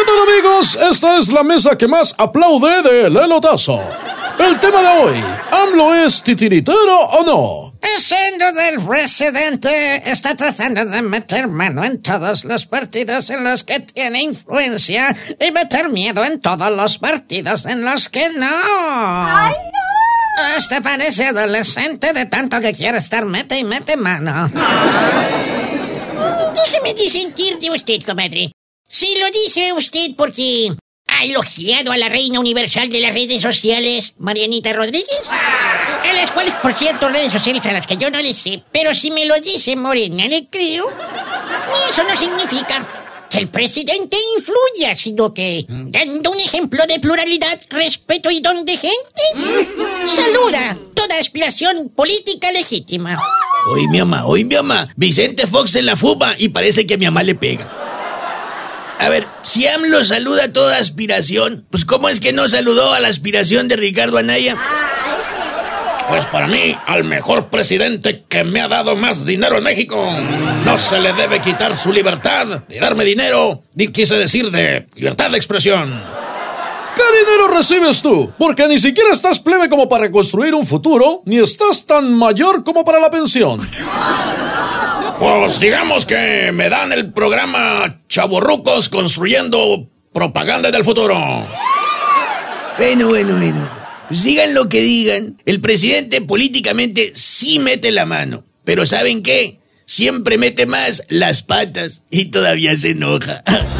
¿Qué tal amigos? Esta es la mesa que más aplaude del elotazo. El tema de hoy, ¿AMLO es titiritero o no? Siendo del presidente está tratando de meter mano en todos los partidos en los que tiene influencia y meter miedo en todos los partidos en los que no. ¡Ay, no! Este parece adolescente de tanto que quiere estar mete y mete mano. Mm, déjeme disentir de usted, comadre. Si lo dice usted porque ha elogiado a la reina universal de las redes sociales, Marianita Rodríguez. A las cuales, por cierto, redes sociales a las que yo no le sé. Pero si me lo dice Morena, le creo. eso no significa que el presidente influya, sino que, dando un ejemplo de pluralidad, respeto y don de gente, saluda toda aspiración política legítima. Hoy mi mamá, hoy mi mamá. Vicente Fox se la fuma y parece que a mi mamá le pega. A ver, si AMLO saluda toda aspiración, pues ¿cómo es que no saludó a la aspiración de Ricardo Anaya? Pues para mí, al mejor presidente que me ha dado más dinero en México, no se le debe quitar su libertad de darme dinero, quise decir de libertad de expresión. ¿Qué dinero recibes tú? Porque ni siquiera estás plebe como para reconstruir un futuro, ni estás tan mayor como para la pensión. Pues digamos que me dan el programa Chaborrucos construyendo propaganda del futuro. Bueno, bueno, bueno. Pues digan lo que digan, el presidente políticamente sí mete la mano. Pero ¿saben qué? Siempre mete más las patas y todavía se enoja.